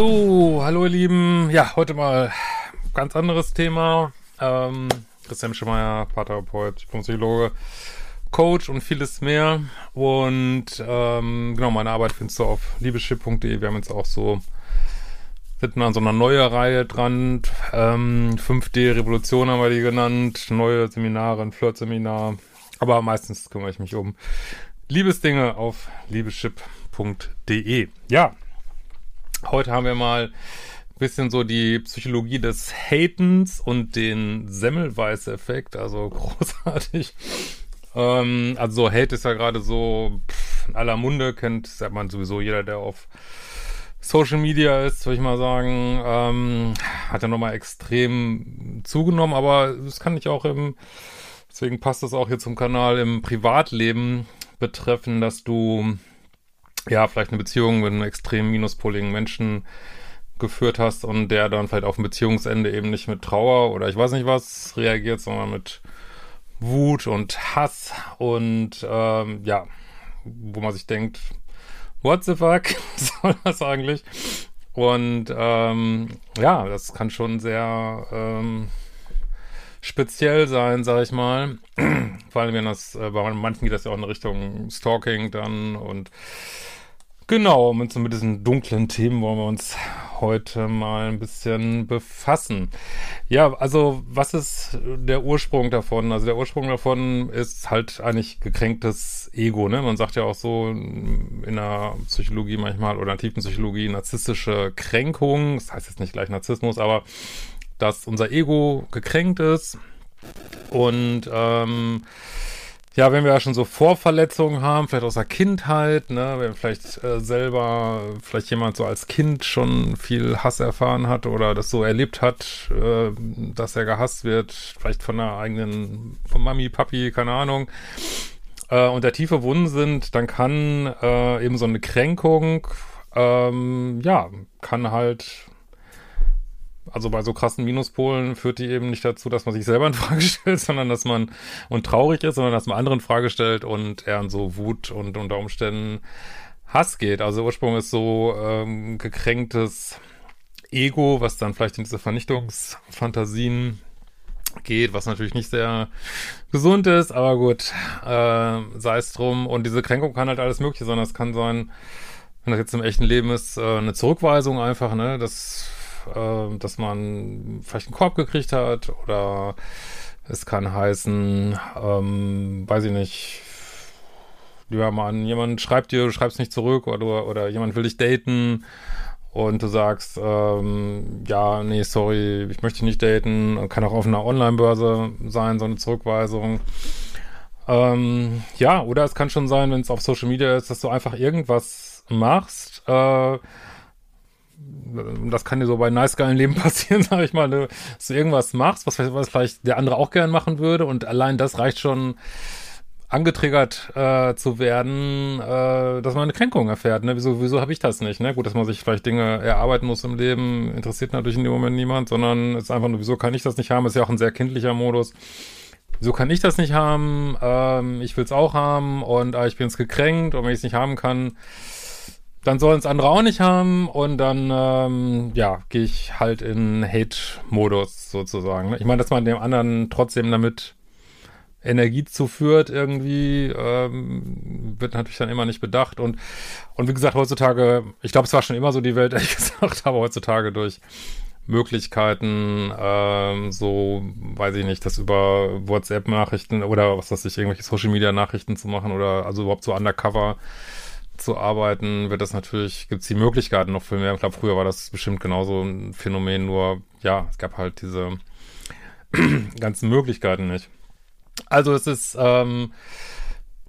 So, hallo ihr Lieben. Ja, heute mal ganz anderes Thema. Ähm, Christian Schemeier, Paartherapeut, Psychologe, Coach und vieles mehr. Und ähm, genau, meine Arbeit findest du auf liebeschip.de. Wir haben jetzt auch so, sind an so einer neuen Reihe dran. Ähm, 5D Revolution haben wir die genannt. Neue Seminare, ein Flirt-Seminar. Aber meistens kümmere ich mich um Liebesdinge auf liebeschip.de. Ja, Heute haben wir mal ein bisschen so die Psychologie des Hatens und den Semmelweis-Effekt, also großartig. Ähm, also so Hate ist ja gerade so pff, in aller Munde, kennt, sagt man sowieso jeder, der auf Social Media ist, würde ich mal sagen, ähm, hat ja nochmal extrem zugenommen, aber es kann nicht auch im, deswegen passt das auch hier zum Kanal, im Privatleben betreffen, dass du ja, vielleicht eine Beziehung mit einem extrem minuspoligen Menschen geführt hast und der dann vielleicht auf ein Beziehungsende eben nicht mit Trauer oder ich weiß nicht was reagiert, sondern mit Wut und Hass und ähm, ja, wo man sich denkt, what the fuck soll das eigentlich? Und ähm, ja, das kann schon sehr ähm, speziell sein, sag ich mal. Vor allem, wenn das, äh, bei manchen geht das ja auch in Richtung Stalking dann und Genau, mit so mit diesen dunklen Themen wollen wir uns heute mal ein bisschen befassen. Ja, also was ist der Ursprung davon? Also der Ursprung davon ist halt eigentlich gekränktes Ego, ne? Man sagt ja auch so in der Psychologie manchmal oder in der tiefen Psychologie narzisstische Kränkung. Das heißt jetzt nicht gleich Narzissmus, aber dass unser Ego gekränkt ist und ähm, ja, wenn wir ja schon so Vorverletzungen haben, vielleicht aus der Kindheit, ne, wenn vielleicht äh, selber, vielleicht jemand so als Kind schon viel Hass erfahren hat oder das so erlebt hat, äh, dass er gehasst wird, vielleicht von der eigenen, von Mami, Papi, keine Ahnung, äh, und da tiefe Wunden sind, dann kann äh, eben so eine Kränkung, ähm, ja, kann halt also bei so krassen Minuspolen führt die eben nicht dazu, dass man sich selber in Frage stellt, sondern dass man und traurig ist, sondern dass man anderen in Frage stellt und eher an so Wut und unter Umständen Hass geht. Also Ursprung ist so ähm, gekränktes Ego, was dann vielleicht in diese Vernichtungsfantasien geht, was natürlich nicht sehr gesund ist, aber gut, äh, sei es drum. Und diese Kränkung kann halt alles Mögliche sein. Das kann sein, wenn das jetzt im echten Leben ist, äh, eine Zurückweisung einfach, ne, das äh, dass man vielleicht einen Korb gekriegt hat oder es kann heißen, ähm, weiß ich nicht, lieber Mann, jemand schreibt dir, du schreibst nicht zurück oder, oder jemand will dich daten und du sagst, ähm, ja, nee, sorry, ich möchte nicht daten. Kann auch auf einer Online-Börse sein, so eine Zurückweisung. Ähm, ja, oder es kann schon sein, wenn es auf Social Media ist, dass du einfach irgendwas machst, äh, das kann dir so bei nice geilen Leben passieren, sag ich mal, ne? dass du irgendwas machst, was, was vielleicht der andere auch gern machen würde und allein das reicht schon angetriggert äh, zu werden, äh, dass man eine Kränkung erfährt. Ne? Wieso, wieso habe ich das nicht? Ne? Gut, dass man sich vielleicht Dinge erarbeiten muss im Leben, interessiert natürlich in dem Moment niemand, sondern es ist einfach nur, wieso kann ich das nicht haben? Ist ja auch ein sehr kindlicher Modus. Wieso kann ich das nicht haben? Ähm, ich will es auch haben und äh, ich bin jetzt gekränkt und wenn ich es nicht haben kann, dann sollen es andere auch nicht haben und dann, ähm, ja, gehe ich halt in Hate-Modus sozusagen. Ne? Ich meine, dass man dem anderen trotzdem damit Energie zuführt irgendwie, ähm, wird natürlich dann immer nicht bedacht und, und wie gesagt, heutzutage, ich glaube, es war schon immer so die Welt, ehrlich gesagt, aber heutzutage durch Möglichkeiten, ähm, so, weiß ich nicht, das über WhatsApp-Nachrichten oder was weiß ich, irgendwelche Social-Media-Nachrichten zu machen oder also überhaupt so undercover zu arbeiten, wird das natürlich, gibt es die Möglichkeiten noch viel mehr. Ich glaube, früher war das bestimmt genauso ein Phänomen, nur ja, es gab halt diese ganzen Möglichkeiten nicht. Also es ist ähm,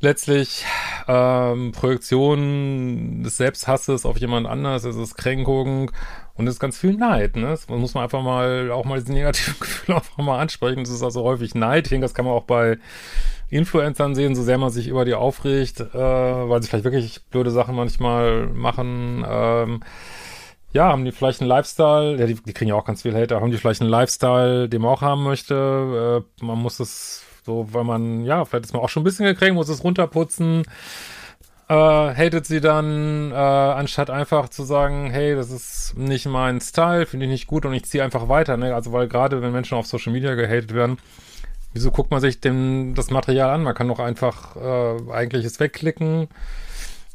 letztlich ähm, Projektion des Selbsthasses auf jemand anders, es ist Kränkung und es ist ganz viel Neid. Ne? Das muss man einfach mal auch mal diese negativen Gefühle einfach mal ansprechen. Das ist also häufig Neid. Das kann man auch bei Influencern sehen, so sehr man sich über die aufregt, äh, weil sie vielleicht wirklich blöde Sachen manchmal machen. Ähm, ja, haben die vielleicht einen Lifestyle, ja, die, die kriegen ja auch ganz viel Hater, haben die vielleicht einen Lifestyle, den man auch haben möchte. Äh, man muss es so, weil man, ja, vielleicht ist man auch schon ein bisschen gekränkt, muss es runterputzen. Äh, hatet sie dann, äh, anstatt einfach zu sagen, hey, das ist nicht mein Style, finde ich nicht gut und ich ziehe einfach weiter, ne? Also, weil gerade wenn Menschen auf Social Media gehatet werden, wieso guckt man sich denn das Material an? Man kann doch einfach äh, eigentlich es wegklicken,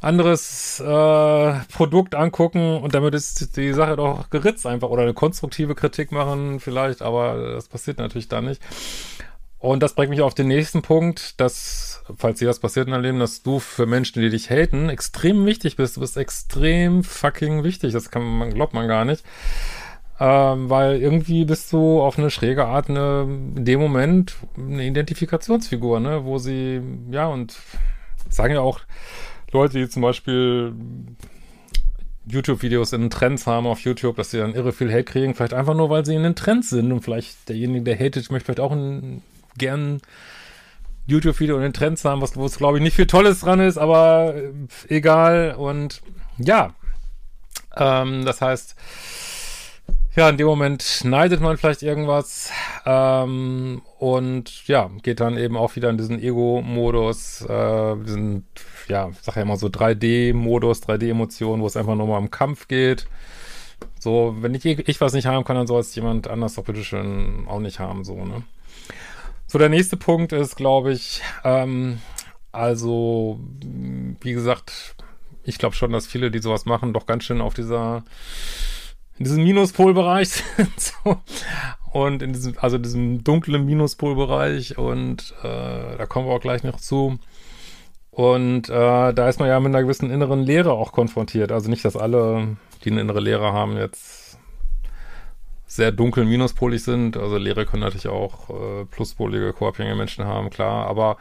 anderes äh, Produkt angucken und damit ist die Sache doch geritzt einfach oder eine konstruktive Kritik machen vielleicht, aber das passiert natürlich dann nicht. Und das bringt mich auf den nächsten Punkt, dass, falls dir das passiert in deinem Leben, dass du für Menschen, die dich haten, extrem wichtig bist. Du bist extrem fucking wichtig. Das kann man, glaubt man gar nicht. Ähm, weil irgendwie bist du auf eine schräge Art eine, in dem Moment eine Identifikationsfigur, ne, wo sie, ja, und sagen ja auch Leute, die zum Beispiel YouTube-Videos in Trends haben auf YouTube, dass sie dann irre viel Hate kriegen, vielleicht einfach nur, weil sie in den Trends sind und vielleicht derjenige, der hatet, möchte vielleicht auch ein gern YouTube-Video und den Trends haben, was, wo es, glaube ich, nicht viel Tolles dran ist, aber äh, egal. Und ja, ähm, das heißt, ja, in dem Moment neidet man vielleicht irgendwas ähm, und ja, geht dann eben auch wieder in diesen Ego-Modus, äh, diesen, ja, ich sag ja immer so 3D-Modus, 3D-Emotionen, wo es einfach nur mal um Kampf geht. So, wenn ich, ich was nicht haben kann, dann soll es jemand anders doch bitteschön auch nicht haben, so, ne? So, der nächste Punkt ist, glaube ich, ähm, also, wie gesagt, ich glaube schon, dass viele, die sowas machen, doch ganz schön auf dieser, in diesem Minuspolbereich sind. so. Und in diesem, also diesem dunklen Minuspolbereich und äh, da kommen wir auch gleich noch zu. Und äh, da ist man ja mit einer gewissen inneren Leere auch konfrontiert. Also nicht, dass alle, die eine innere Leere haben, jetzt sehr dunkel minuspolig sind. Also Lehre können natürlich auch äh, pluspolige, koabhängige Menschen haben, klar, aber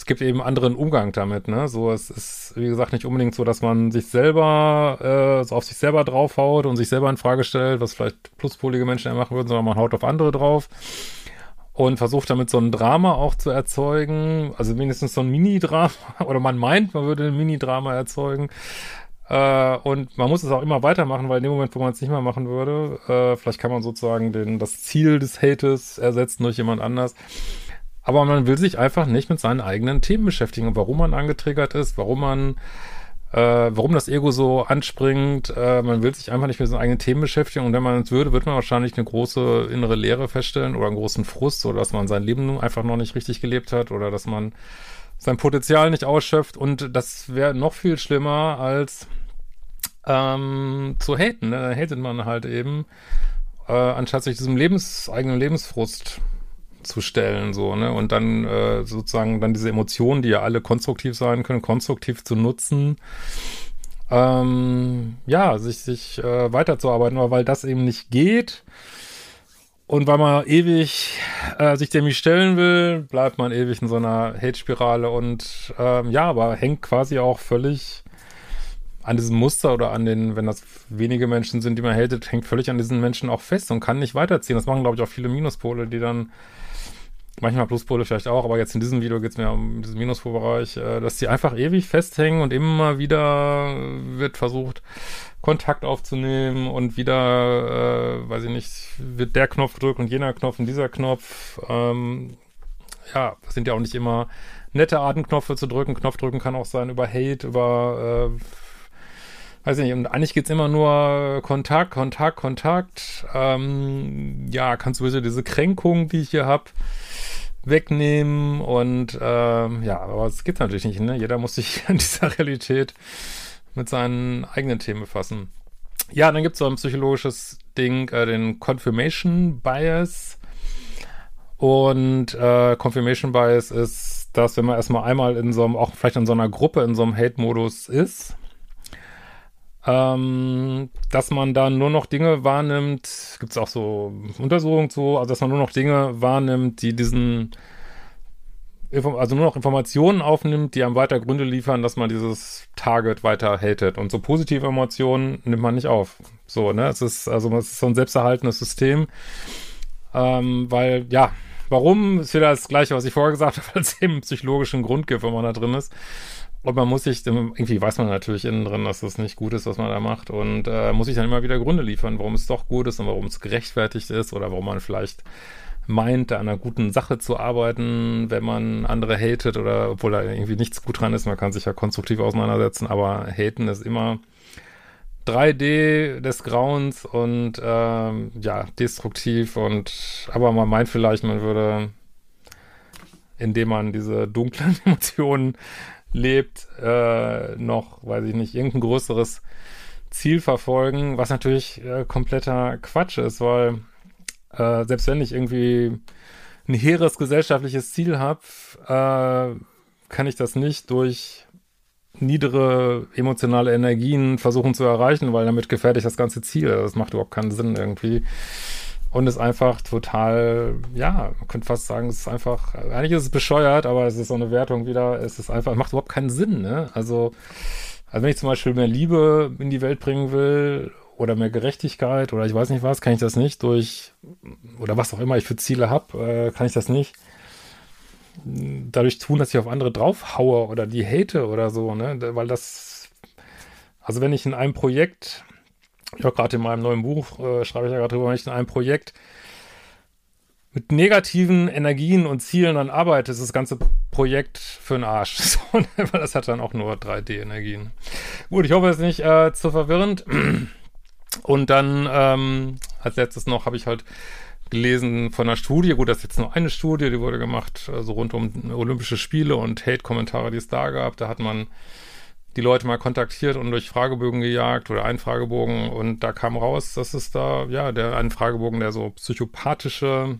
es gibt eben anderen Umgang damit, ne? So, es ist, wie gesagt, nicht unbedingt so, dass man sich selber, äh, so auf sich selber draufhaut und sich selber in Frage stellt, was vielleicht pluspolige Menschen ja machen würden, sondern man haut auf andere drauf und versucht damit so ein Drama auch zu erzeugen, also mindestens so ein Mini-Drama, oder man meint, man würde ein Mini-Drama erzeugen, äh, und man muss es auch immer weitermachen, weil in dem Moment, wo man es nicht mehr machen würde, äh, vielleicht kann man sozusagen den, das Ziel des Hates ersetzen durch jemand anders. Aber man will sich einfach nicht mit seinen eigenen Themen beschäftigen warum man angetriggert ist, warum man, äh, warum das Ego so anspringt. Äh, man will sich einfach nicht mit seinen eigenen Themen beschäftigen und wenn man es würde, wird man wahrscheinlich eine große innere Leere feststellen oder einen großen Frust oder dass man sein Leben einfach noch nicht richtig gelebt hat oder dass man sein Potenzial nicht ausschöpft und das wäre noch viel schlimmer als ähm, zu haten. Ne? Da hatet man halt eben, äh, anstatt sich diesem Lebens, eigenen Lebensfrust zu stellen, so, ne? Und dann äh, sozusagen dann diese Emotionen, die ja alle konstruktiv sein können, konstruktiv zu nutzen, ähm, ja, sich, sich äh, weiterzuarbeiten, aber weil das eben nicht geht und weil man ewig äh, sich dem nicht stellen will, bleibt man ewig in so einer Hate-Spirale und ähm, ja, aber hängt quasi auch völlig an diesem Muster oder an den, wenn das wenige Menschen sind, die man hatet, hängt völlig an diesen Menschen auch fest und kann nicht weiterziehen. Das machen, glaube ich, auch viele Minuspole, die dann, manchmal Pluspole vielleicht auch, aber jetzt in diesem Video geht es mir um diesen Minuspolbereich, äh, dass die einfach ewig festhängen und immer wieder wird versucht, Kontakt aufzunehmen und wieder, äh, weiß ich nicht, wird der Knopf gedrückt und jener Knopf und dieser Knopf. Ähm, ja, sind ja auch nicht immer nette Arten, Knöpfe zu drücken. Knopf drücken kann auch sein über Hate, über äh, weiß ich nicht, und eigentlich geht's immer nur Kontakt, Kontakt, Kontakt. Ähm, ja, kannst du bitte diese Kränkung, die ich hier hab, wegnehmen und ähm, ja, aber es geht natürlich nicht, ne? Jeder muss sich an dieser Realität mit seinen eigenen Themen befassen. Ja, dann gibt's so ein psychologisches Ding, äh, den Confirmation Bias. Und äh, Confirmation Bias ist, dass wenn man erstmal einmal in so einem, auch vielleicht in so einer Gruppe, in so einem Hate-Modus ist, ähm, dass man dann nur noch Dinge wahrnimmt, gibt es auch so Untersuchungen zu, also dass man nur noch Dinge wahrnimmt, die diesen, also nur noch Informationen aufnimmt, die einem weiter Gründe liefern, dass man dieses Target weiter hatet. Und so positive Emotionen nimmt man nicht auf. So, ne? Es ist, also es ist so ein selbsterhaltenes System. Ähm, weil, ja, warum ist wieder das Gleiche, was ich vorher gesagt habe, es eben psychologischen Grund gibt, wenn man da drin ist. Und man muss sich, irgendwie weiß man natürlich innen drin, dass das nicht gut ist, was man da macht. Und äh, muss sich dann immer wieder Gründe liefern, warum es doch gut ist und warum es gerechtfertigt ist oder warum man vielleicht meint, da an einer guten Sache zu arbeiten, wenn man andere hatet oder obwohl da irgendwie nichts gut dran ist. Man kann sich ja konstruktiv auseinandersetzen, aber haten ist immer 3D des Grauens und ähm, ja, destruktiv und aber man meint vielleicht, man würde, indem man diese dunklen Emotionen lebt, äh, noch, weiß ich nicht, irgendein größeres Ziel verfolgen, was natürlich äh, kompletter Quatsch ist, weil äh, selbst wenn ich irgendwie ein hehres gesellschaftliches Ziel habe, äh, kann ich das nicht durch niedere emotionale Energien versuchen zu erreichen, weil damit gefährde ich das ganze Ziel. Das macht überhaupt keinen Sinn irgendwie. Und ist einfach total, ja, man könnte fast sagen, es ist einfach, eigentlich ist es bescheuert, aber es ist so eine Wertung wieder, es ist einfach, macht überhaupt keinen Sinn, ne? Also, also wenn ich zum Beispiel mehr Liebe in die Welt bringen will oder mehr Gerechtigkeit oder ich weiß nicht was, kann ich das nicht durch, oder was auch immer ich für Ziele habe, äh, kann ich das nicht dadurch tun, dass ich auf andere draufhaue oder die hate oder so, ne? Weil das, also wenn ich in einem Projekt ja, gerade in meinem neuen Buch äh, schreibe ich ja gerade drüber, wenn ich in einem Projekt mit negativen Energien und Zielen dann arbeite, ist das ganze Projekt für den Arsch. So, ne? weil das hat dann auch nur 3D-Energien. Gut, ich hoffe, es ist nicht äh, zu verwirrend. Und dann ähm, als letztes noch habe ich halt gelesen von einer Studie, gut, das ist jetzt nur eine Studie, die wurde gemacht, also rund um Olympische Spiele und Hate-Kommentare, die es da gab. Da hat man die Leute mal kontaktiert und durch Fragebögen gejagt oder einen Fragebogen und da kam raus, dass es da, ja, der einen Fragebogen, der so psychopathische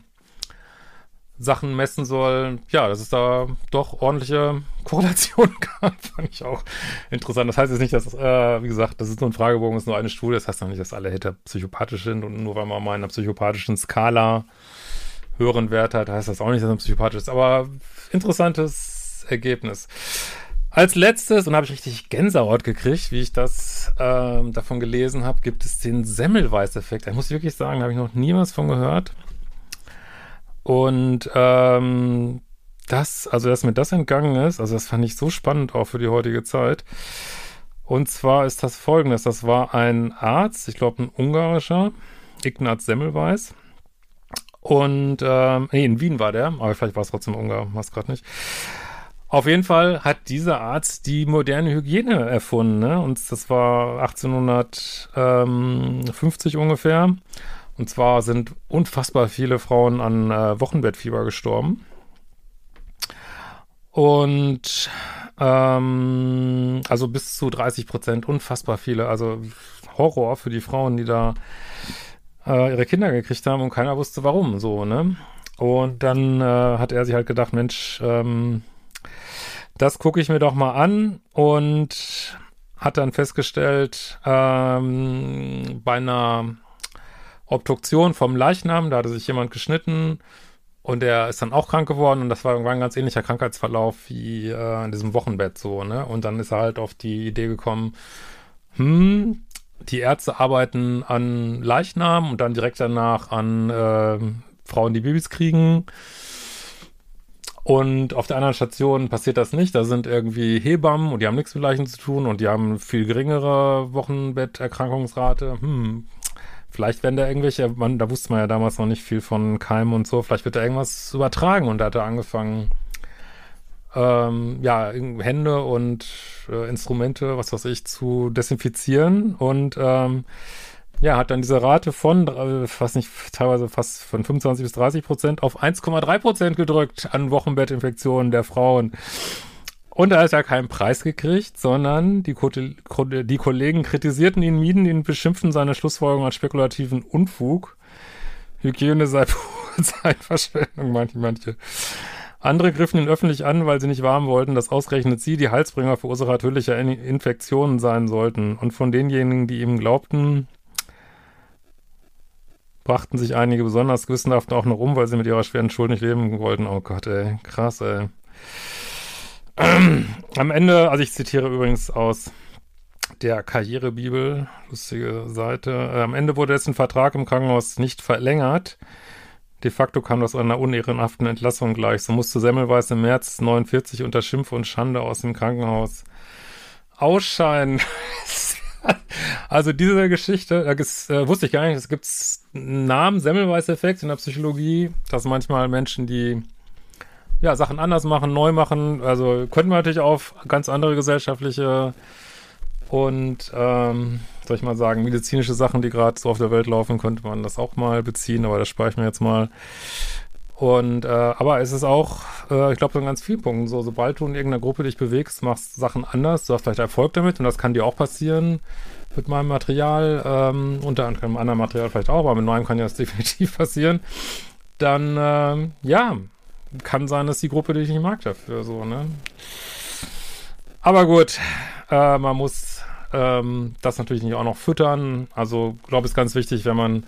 Sachen messen soll, ja, dass es da doch ordentliche Korrelationen gab, fand ich auch interessant. Das heißt jetzt nicht, dass, äh, wie gesagt, das ist nur ein Fragebogen, ist nur eine Studie, das heißt noch nicht, dass alle Hater psychopathisch sind und nur weil man mal in einer psychopathischen Skala höheren Wert hat, heißt das auch nicht, dass man psychopathisch ist, aber interessantes Ergebnis. Als letztes, und habe ich richtig Gänsehaut gekriegt, wie ich das ähm, davon gelesen habe, gibt es den Semmelweis-Effekt. Da muss ich wirklich sagen, habe ich noch niemals von gehört. Und ähm, das, also dass mir das entgangen ist, also das fand ich so spannend auch für die heutige Zeit. Und zwar ist das folgendes: Das war ein Arzt, ich glaube ein ungarischer, Ignaz Semmelweis. Und ähm, nee, in Wien war der, aber vielleicht war es trotzdem Ungar, es gerade nicht. Auf jeden Fall hat dieser Arzt die moderne Hygiene erfunden, ne? Und das war 1850 ungefähr. Und zwar sind unfassbar viele Frauen an äh, Wochenbettfieber gestorben. Und ähm, also bis zu 30 Prozent, unfassbar viele. Also Horror für die Frauen, die da äh, ihre Kinder gekriegt haben und keiner wusste warum, so, ne? Und dann äh, hat er sich halt gedacht, Mensch, ähm, das gucke ich mir doch mal an und hat dann festgestellt, ähm, bei einer Obduktion vom Leichnam, da hatte sich jemand geschnitten und der ist dann auch krank geworden und das war irgendwann ein ganz ähnlicher Krankheitsverlauf wie äh, in diesem Wochenbett so, ne? Und dann ist er halt auf die Idee gekommen, hm, die Ärzte arbeiten an Leichnam und dann direkt danach an äh, Frauen, die Babys kriegen. Und auf der anderen Station passiert das nicht. Da sind irgendwie Hebammen und die haben nichts mit Leichen zu tun und die haben viel geringere Wochenbetterkrankungsrate. Hm, vielleicht werden da irgendwelche, man, da wusste man ja damals noch nicht viel von Keimen und so, vielleicht wird da irgendwas übertragen und da hat er angefangen, ähm, ja, Hände und äh, Instrumente, was weiß ich, zu desinfizieren und ähm, ja, hat dann diese Rate von, äh, fast nicht, teilweise fast von 25 bis 30 Prozent auf 1,3 Prozent gedrückt an Wochenbettinfektionen der Frauen. Und er hat ja keinen Preis gekriegt, sondern die, die Kollegen kritisierten ihn, mieden ihn, beschimpften seine Schlussfolgerungen als spekulativen Unfug. Hygiene sei Zeitverschwendung, manche, manche. Andere griffen ihn öffentlich an, weil sie nicht warm wollten, dass ausgerechnet sie die Heilsbringer Verursacher tödlicher Infektionen sein sollten. Und von denjenigen, die ihm glaubten, brachten sich einige besonders gewissenhaft auch noch um, weil sie mit ihrer schweren Schuld nicht leben wollten. Oh Gott, ey, krass, ey. Am Ende, also ich zitiere übrigens aus der Karrierebibel, lustige Seite. Äh, am Ende wurde dessen Vertrag im Krankenhaus nicht verlängert. De facto kam das einer unehrenhaften Entlassung gleich. So musste Semmelweis im März 49 unter Schimpf und Schande aus dem Krankenhaus ausscheiden. also diese Geschichte, das äh, wusste ich gar nicht, es gibt einen Namen, Semmelweis-Effekt in der Psychologie, dass manchmal Menschen, die ja, Sachen anders machen, neu machen, also könnten wir natürlich auf ganz andere gesellschaftliche und ähm, soll ich mal sagen, medizinische Sachen, die gerade so auf der Welt laufen, könnte man das auch mal beziehen, aber das spare ich mir jetzt mal. Und äh, aber es ist auch, äh, ich glaube, in ganz vielen Punkten so, sobald du in irgendeiner Gruppe dich bewegst, machst Sachen anders, du hast vielleicht Erfolg damit und das kann dir auch passieren mit meinem Material, ähm, unter anderem anderen Material vielleicht auch, aber mit neuem kann ja das definitiv passieren. Dann, äh, ja, kann sein, dass die Gruppe dich nicht mag dafür, so, ne? Aber gut, äh, man muss ähm, das natürlich nicht auch noch füttern. Also, glaube ich, ist ganz wichtig, wenn man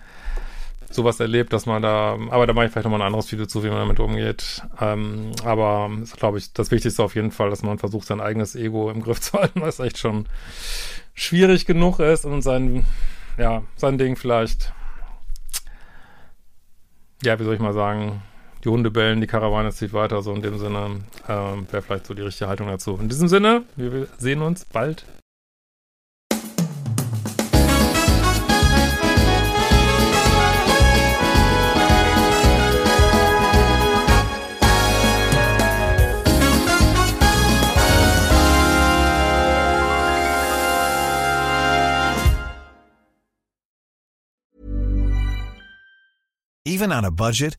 sowas erlebt, dass man da, aber da mache ich vielleicht nochmal ein anderes Video zu, wie man damit umgeht. Ähm, aber ist, glaube ich, das Wichtigste auf jeden Fall, dass man versucht, sein eigenes Ego im Griff zu halten, was echt schon schwierig genug ist und sein, ja, sein Ding vielleicht, ja, wie soll ich mal sagen, die Hunde bellen, die Karawane zieht weiter, so in dem Sinne ähm, wäre vielleicht so die richtige Haltung dazu. In diesem Sinne, wir sehen uns bald. Even on a budget